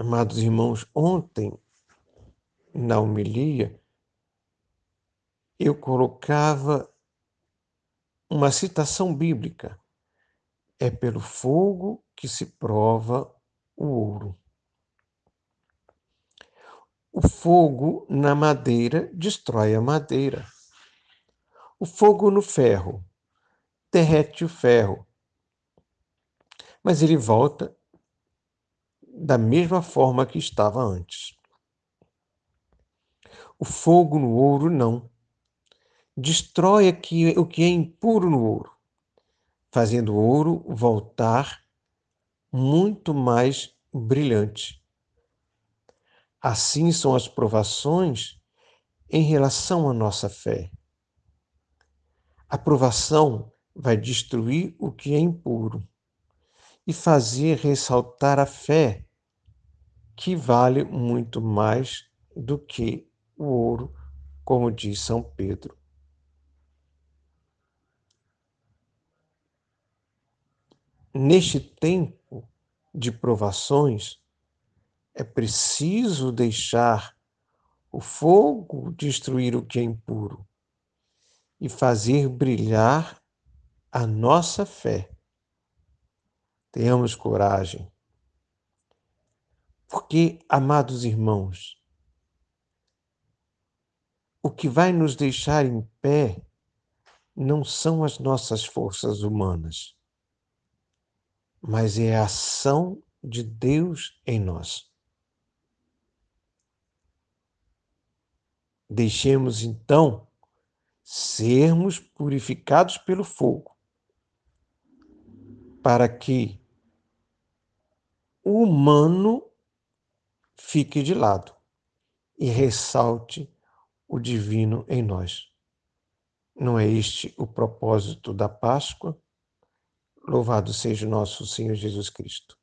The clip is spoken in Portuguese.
Amados irmãos, ontem, na homilia, eu colocava uma citação bíblica. É pelo fogo que se prova o ouro. O fogo na madeira destrói a madeira. O fogo no ferro derrete o ferro. Mas ele volta da mesma forma que estava antes. O fogo no ouro não. Destrói o que é impuro no ouro, fazendo o ouro voltar muito mais brilhante. Assim são as provações em relação à nossa fé. A provação vai destruir o que é impuro e fazer ressaltar a fé que vale muito mais do que o ouro, como diz São Pedro. Neste tempo de provações, é preciso deixar o fogo destruir o que é impuro e fazer brilhar a nossa fé. Tenhamos coragem porque, amados irmãos, o que vai nos deixar em pé não são as nossas forças humanas, mas é a ação de Deus em nós. Deixemos então sermos purificados pelo fogo, para que o humano fique de lado e ressalte o divino em nós. Não é este o propósito da Páscoa? Louvado seja nosso Senhor Jesus Cristo.